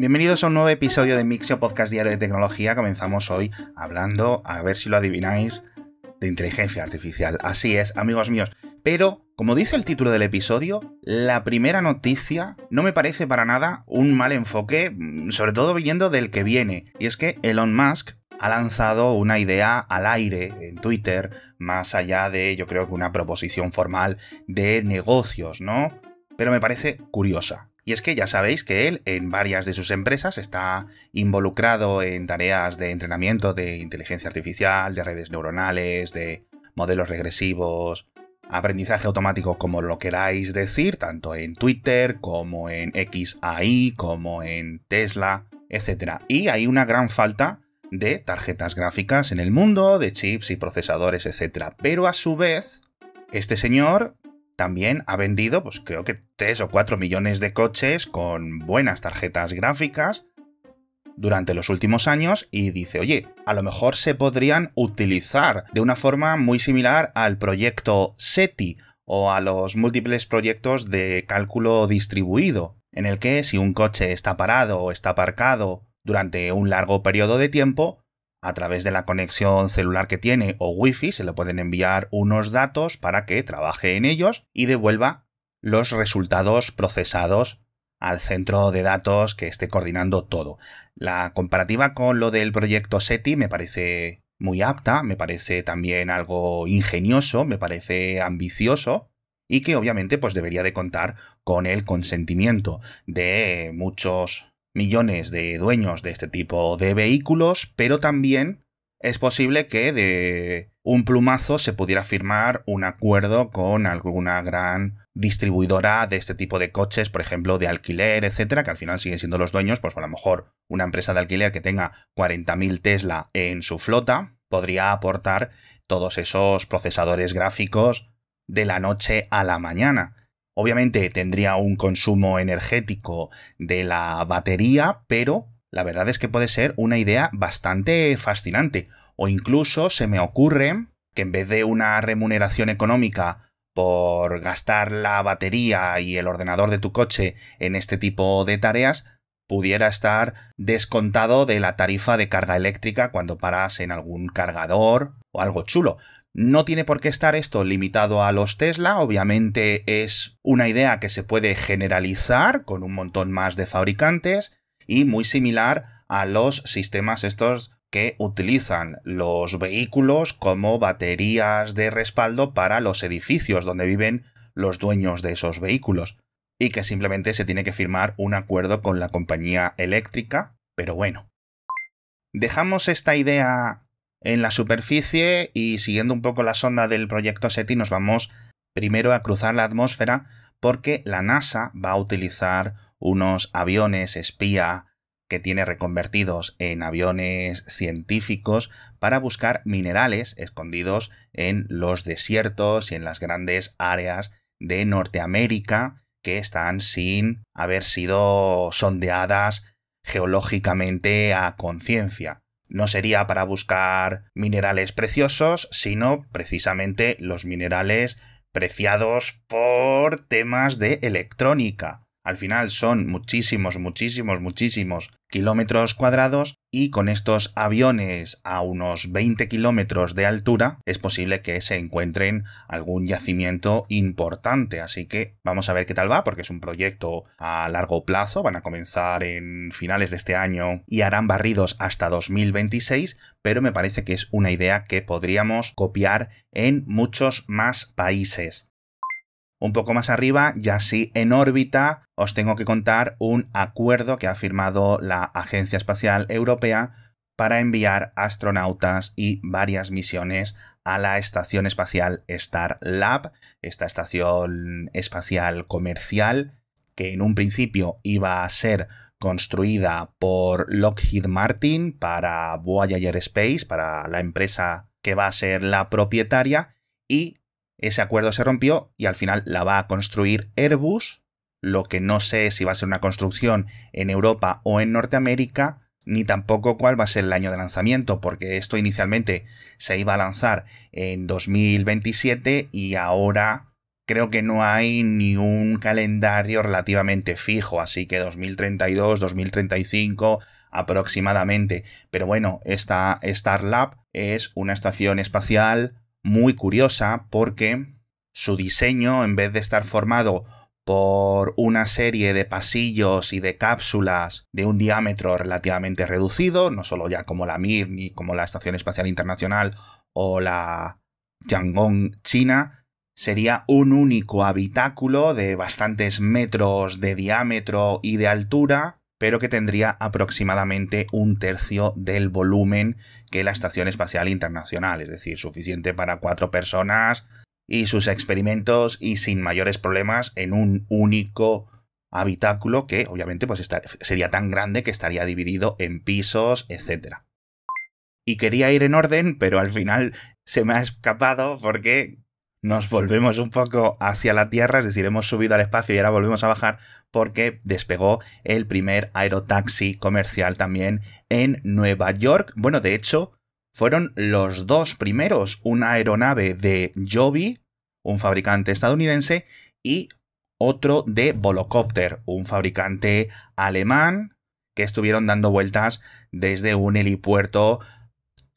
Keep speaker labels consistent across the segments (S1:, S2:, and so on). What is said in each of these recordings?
S1: Bienvenidos a un nuevo episodio de Mixio Podcast Diario de Tecnología. Comenzamos hoy hablando, a ver si lo adivináis, de inteligencia artificial. Así es, amigos míos. Pero, como dice el título del episodio, la primera noticia no me parece para nada un mal enfoque, mm, sobre todo viniendo del que viene. Y es que Elon Musk ha lanzado una idea al aire en Twitter, más allá de, yo creo que una proposición formal de negocios, ¿no? Pero me parece curiosa. Y es que ya sabéis que él en varias de sus empresas está involucrado en tareas de entrenamiento de inteligencia artificial, de redes neuronales, de modelos regresivos, aprendizaje automático como lo queráis decir, tanto en Twitter como en XAI, como en Tesla, etc. Y hay una gran falta de tarjetas gráficas en el mundo, de chips y procesadores, etc. Pero a su vez, este señor también ha vendido, pues creo que 3 o 4 millones de coches con buenas tarjetas gráficas durante los últimos años y dice, oye, a lo mejor se podrían utilizar de una forma muy similar al proyecto SETI o a los múltiples proyectos de cálculo distribuido, en el que si un coche está parado o está aparcado durante un largo periodo de tiempo, a través de la conexión celular que tiene o wifi se le pueden enviar unos datos para que trabaje en ellos y devuelva los resultados procesados al centro de datos que esté coordinando todo. La comparativa con lo del proyecto SETI me parece muy apta, me parece también algo ingenioso, me parece ambicioso y que obviamente pues debería de contar con el consentimiento de muchos millones de dueños de este tipo de vehículos, pero también es posible que de un plumazo se pudiera firmar un acuerdo con alguna gran distribuidora de este tipo de coches, por ejemplo, de alquiler, etcétera, que al final siguen siendo los dueños, pues a lo mejor una empresa de alquiler que tenga 40.000 Tesla en su flota podría aportar todos esos procesadores gráficos de la noche a la mañana. Obviamente tendría un consumo energético de la batería, pero la verdad es que puede ser una idea bastante fascinante. O incluso se me ocurre que en vez de una remuneración económica por gastar la batería y el ordenador de tu coche en este tipo de tareas, pudiera estar descontado de la tarifa de carga eléctrica cuando paras en algún cargador o algo chulo. No tiene por qué estar esto limitado a los Tesla, obviamente es una idea que se puede generalizar con un montón más de fabricantes y muy similar a los sistemas estos que utilizan los vehículos como baterías de respaldo para los edificios donde viven los dueños de esos vehículos y que simplemente se tiene que firmar un acuerdo con la compañía eléctrica, pero bueno. Dejamos esta idea en la superficie y siguiendo un poco la sonda del proyecto SETI nos vamos primero a cruzar la atmósfera porque la NASA va a utilizar unos aviones espía que tiene reconvertidos en aviones científicos para buscar minerales escondidos en los desiertos y en las grandes áreas de Norteamérica que están sin haber sido sondeadas geológicamente a conciencia no sería para buscar minerales preciosos, sino precisamente los minerales preciados por temas de electrónica. Al final son muchísimos, muchísimos, muchísimos kilómetros cuadrados y con estos aviones a unos 20 kilómetros de altura es posible que se encuentren algún yacimiento importante. Así que vamos a ver qué tal va porque es un proyecto a largo plazo. Van a comenzar en finales de este año y harán barridos hasta 2026, pero me parece que es una idea que podríamos copiar en muchos más países. Un poco más arriba, ya sí en órbita, os tengo que contar un acuerdo que ha firmado la Agencia Espacial Europea para enviar astronautas y varias misiones a la Estación Espacial Starlab, esta estación espacial comercial que en un principio iba a ser construida por Lockheed Martin para Voyager Space, para la empresa que va a ser la propietaria, y ese acuerdo se rompió y al final la va a construir Airbus, lo que no sé si va a ser una construcción en Europa o en Norteamérica, ni tampoco cuál va a ser el año de lanzamiento, porque esto inicialmente se iba a lanzar en 2027 y ahora creo que no hay ni un calendario relativamente fijo, así que 2032, 2035 aproximadamente. Pero bueno, esta Starlab es una estación espacial muy curiosa porque su diseño, en vez de estar formado por una serie de pasillos y de cápsulas de un diámetro relativamente reducido, no solo ya como la Mir ni como la Estación Espacial Internacional o la Tiangong China, sería un único habitáculo de bastantes metros de diámetro y de altura, pero que tendría aproximadamente un tercio del volumen que la Estación Espacial Internacional, es decir, suficiente para cuatro personas y sus experimentos y sin mayores problemas en un único habitáculo que obviamente pues sería tan grande que estaría dividido en pisos, etc. Y quería ir en orden, pero al final se me ha escapado porque nos volvemos un poco hacia la Tierra, es decir, hemos subido al espacio y ahora volvemos a bajar porque despegó el primer aerotaxi comercial también en Nueva York. Bueno, de hecho, fueron los dos primeros, una aeronave de Joby, un fabricante estadounidense, y otro de Volocopter, un fabricante alemán, que estuvieron dando vueltas desde un helipuerto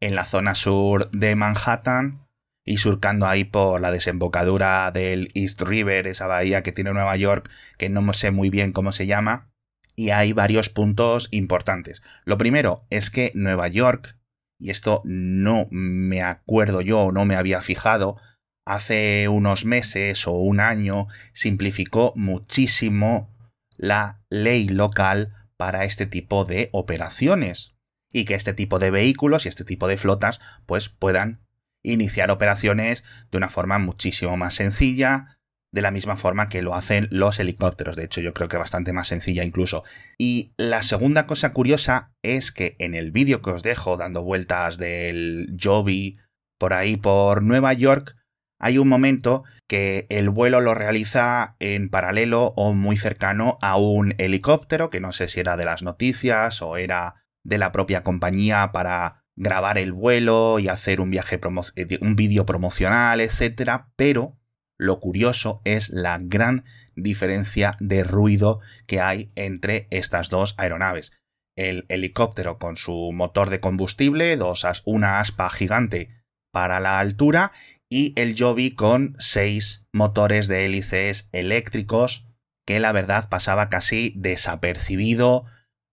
S1: en la zona sur de Manhattan y surcando ahí por la desembocadura del East River, esa bahía que tiene Nueva York, que no sé muy bien cómo se llama, y hay varios puntos importantes. Lo primero es que Nueva York y esto no me acuerdo yo, no me había fijado, hace unos meses o un año simplificó muchísimo la ley local para este tipo de operaciones y que este tipo de vehículos y este tipo de flotas pues puedan iniciar operaciones de una forma muchísimo más sencilla, de la misma forma que lo hacen los helicópteros. De hecho, yo creo que bastante más sencilla incluso. Y la segunda cosa curiosa es que en el vídeo que os dejo dando vueltas del Joby por ahí por Nueva York, hay un momento que el vuelo lo realiza en paralelo o muy cercano a un helicóptero, que no sé si era de las noticias o era de la propia compañía para grabar el vuelo y hacer un viaje eh, un vídeo promocional, etcétera, pero lo curioso es la gran diferencia de ruido que hay entre estas dos aeronaves. El helicóptero con su motor de combustible, dos una aspa gigante para la altura, y el Joby con seis motores de hélices eléctricos, que la verdad pasaba casi desapercibido,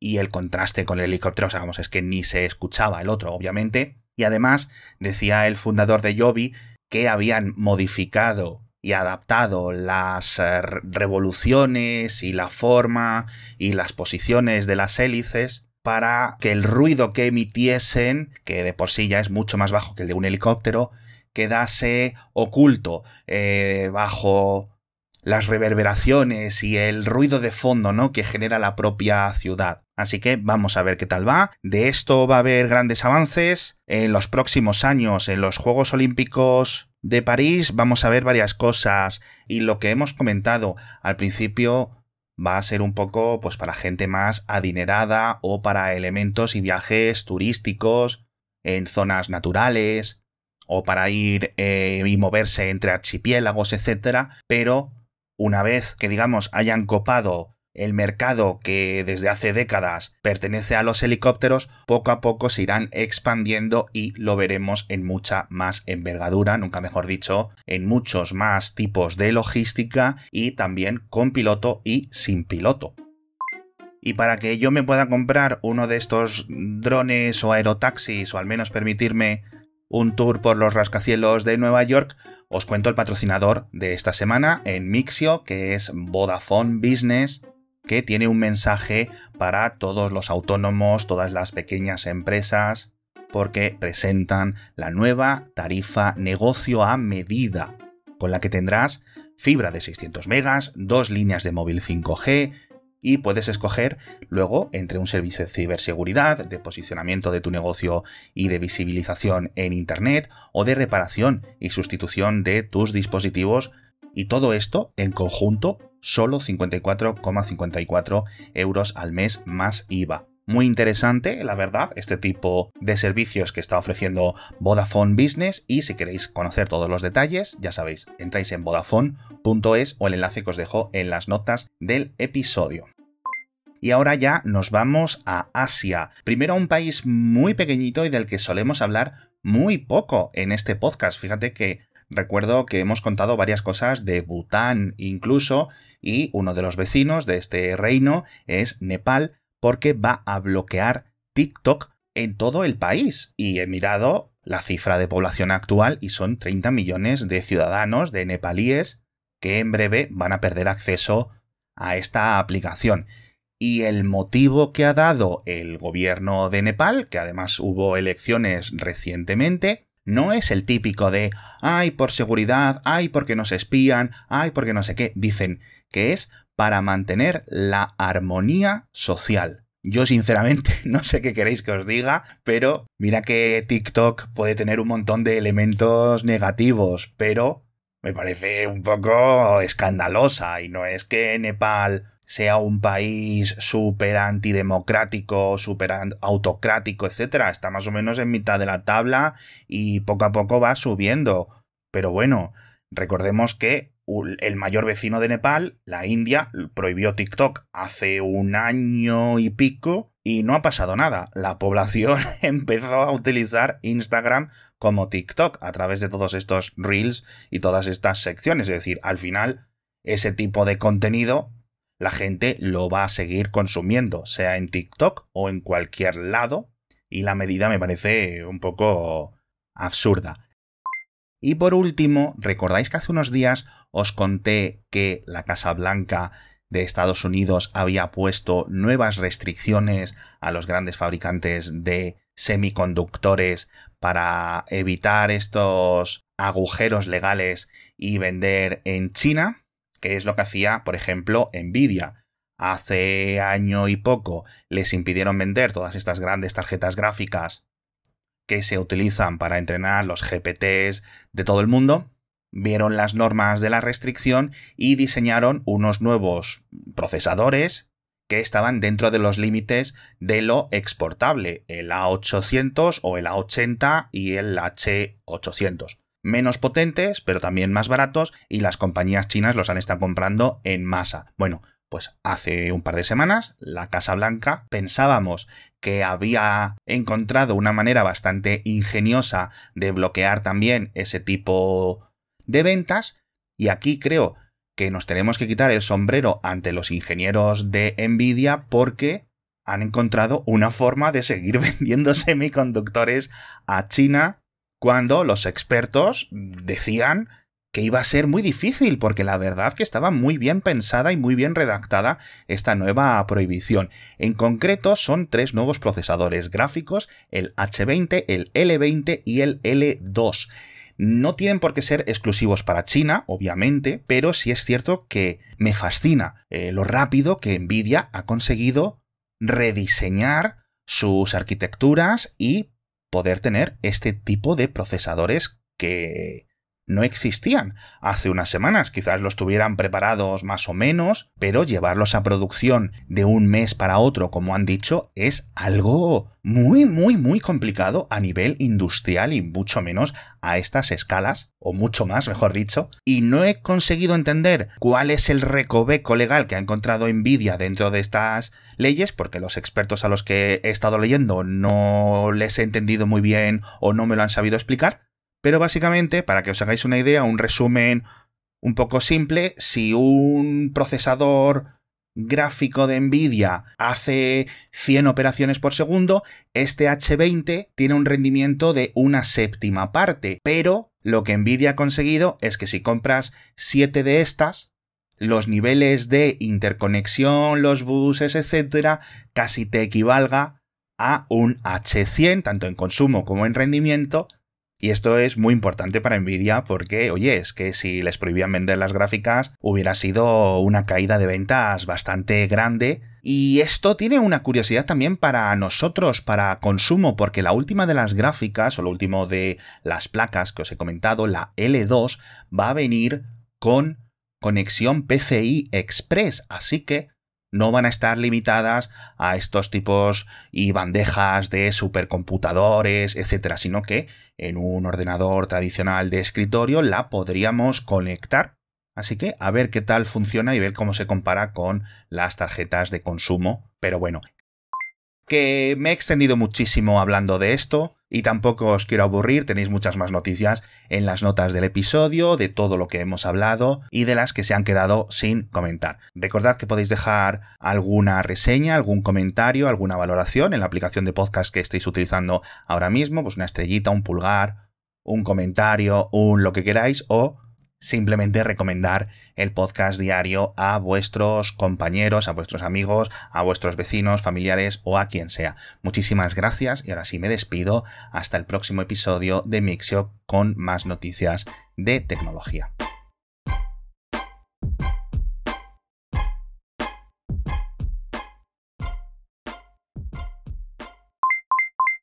S1: y el contraste con el helicóptero, o sea, vamos, es que ni se escuchaba el otro, obviamente. Y además, decía el fundador de Joby que habían modificado y adaptado las eh, revoluciones y la forma y las posiciones de las hélices para que el ruido que emitiesen, que de por sí ya es mucho más bajo que el de un helicóptero, quedase oculto eh, bajo las reverberaciones y el ruido de fondo ¿no? que genera la propia ciudad. Así que vamos a ver qué tal va. De esto va a haber grandes avances. En los próximos años, en los Juegos Olímpicos de París, vamos a ver varias cosas. Y lo que hemos comentado al principio va a ser un poco pues para gente más adinerada o para elementos y viajes turísticos en zonas naturales o para ir eh, y moverse entre archipiélagos, etcétera, pero una vez que digamos hayan copado el mercado que desde hace décadas pertenece a los helicópteros, poco a poco se irán expandiendo y lo veremos en mucha más envergadura, nunca mejor dicho, en muchos más tipos de logística y también con piloto y sin piloto. Y para que yo me pueda comprar uno de estos drones o aerotaxis o al menos permitirme un tour por los rascacielos de Nueva York, os cuento el patrocinador de esta semana en Mixio, que es Vodafone Business, que tiene un mensaje para todos los autónomos, todas las pequeñas empresas, porque presentan la nueva tarifa negocio a medida, con la que tendrás fibra de 600 megas, dos líneas de móvil 5G, y puedes escoger luego entre un servicio de ciberseguridad, de posicionamiento de tu negocio y de visibilización en Internet o de reparación y sustitución de tus dispositivos y todo esto en conjunto solo 54,54 euros al mes más IVA. muy interesante, la verdad, este tipo de servicios que está ofreciendo Vodafone Business y si queréis conocer todos los detalles, ya sabéis, entráis en vodafone.es o el enlace que os dejo en las notas del episodio. Y ahora ya nos vamos a Asia. Primero un país muy pequeñito y del que solemos hablar muy poco en este podcast. Fíjate que recuerdo que hemos contado varias cosas de Bután incluso y uno de los vecinos de este reino es Nepal porque va a bloquear TikTok en todo el país. Y he mirado la cifra de población actual y son 30 millones de ciudadanos, de nepalíes, que en breve van a perder acceso a esta aplicación. Y el motivo que ha dado el gobierno de Nepal, que además hubo elecciones recientemente, no es el típico de ay por seguridad, ay porque nos espían, ay porque no sé qué. Dicen que es para mantener la armonía social. Yo sinceramente no sé qué queréis que os diga, pero mira que TikTok puede tener un montón de elementos negativos, pero me parece un poco escandalosa y no es que Nepal sea un país súper antidemocrático, súper autocrático, etc. Está más o menos en mitad de la tabla y poco a poco va subiendo. Pero bueno, recordemos que el mayor vecino de Nepal, la India, prohibió TikTok hace un año y pico y no ha pasado nada. La población empezó a utilizar Instagram como TikTok a través de todos estos reels y todas estas secciones. Es decir, al final, ese tipo de contenido la gente lo va a seguir consumiendo, sea en TikTok o en cualquier lado, y la medida me parece un poco absurda. Y por último, ¿recordáis que hace unos días os conté que la Casa Blanca de Estados Unidos había puesto nuevas restricciones a los grandes fabricantes de semiconductores para evitar estos agujeros legales y vender en China? Que es lo que hacía, por ejemplo, Nvidia. Hace año y poco les impidieron vender todas estas grandes tarjetas gráficas que se utilizan para entrenar los GPTs de todo el mundo, vieron las normas de la restricción y diseñaron unos nuevos procesadores que estaban dentro de los límites de lo exportable, el A800 o el A80 y el H800 menos potentes, pero también más baratos, y las compañías chinas los han estado comprando en masa. Bueno, pues hace un par de semanas la Casa Blanca pensábamos que había encontrado una manera bastante ingeniosa de bloquear también ese tipo de ventas, y aquí creo que nos tenemos que quitar el sombrero ante los ingenieros de Nvidia porque han encontrado una forma de seguir vendiendo semiconductores a China cuando los expertos decían que iba a ser muy difícil, porque la verdad que estaba muy bien pensada y muy bien redactada esta nueva prohibición. En concreto son tres nuevos procesadores gráficos, el H20, el L20 y el L2. No tienen por qué ser exclusivos para China, obviamente, pero sí es cierto que me fascina eh, lo rápido que Nvidia ha conseguido rediseñar sus arquitecturas y poder tener este tipo de procesadores que no existían hace unas semanas. Quizás los tuvieran preparados más o menos, pero llevarlos a producción de un mes para otro, como han dicho, es algo muy, muy, muy complicado a nivel industrial y mucho menos a estas escalas, o mucho más, mejor dicho. Y no he conseguido entender cuál es el recoveco legal que ha encontrado Nvidia dentro de estas leyes, porque los expertos a los que he estado leyendo no les he entendido muy bien o no me lo han sabido explicar. Pero básicamente, para que os hagáis una idea, un resumen un poco simple, si un procesador gráfico de Nvidia hace 100 operaciones por segundo, este H20 tiene un rendimiento de una séptima parte, pero lo que Nvidia ha conseguido es que si compras 7 de estas, los niveles de interconexión, los buses, etcétera, casi te equivalga a un H100, tanto en consumo como en rendimiento, y esto es muy importante para Nvidia porque, oye, es que si les prohibían vender las gráficas hubiera sido una caída de ventas bastante grande. Y esto tiene una curiosidad también para nosotros, para consumo, porque la última de las gráficas, o lo último de las placas que os he comentado, la L2, va a venir con conexión PCI Express. Así que no van a estar limitadas a estos tipos y bandejas de supercomputadores, etcétera, sino que en un ordenador tradicional de escritorio la podríamos conectar. Así que a ver qué tal funciona y ver cómo se compara con las tarjetas de consumo. Pero bueno, que me he extendido muchísimo hablando de esto y tampoco os quiero aburrir, tenéis muchas más noticias en las notas del episodio, de todo lo que hemos hablado y de las que se han quedado sin comentar. Recordad que podéis dejar alguna reseña, algún comentario, alguna valoración en la aplicación de podcast que estéis utilizando ahora mismo, pues una estrellita, un pulgar, un comentario, un lo que queráis o simplemente recomendar el podcast diario a vuestros compañeros, a vuestros amigos, a vuestros vecinos, familiares o a quien sea. Muchísimas gracias y ahora sí me despido hasta el próximo episodio de Mixio con más noticias de tecnología.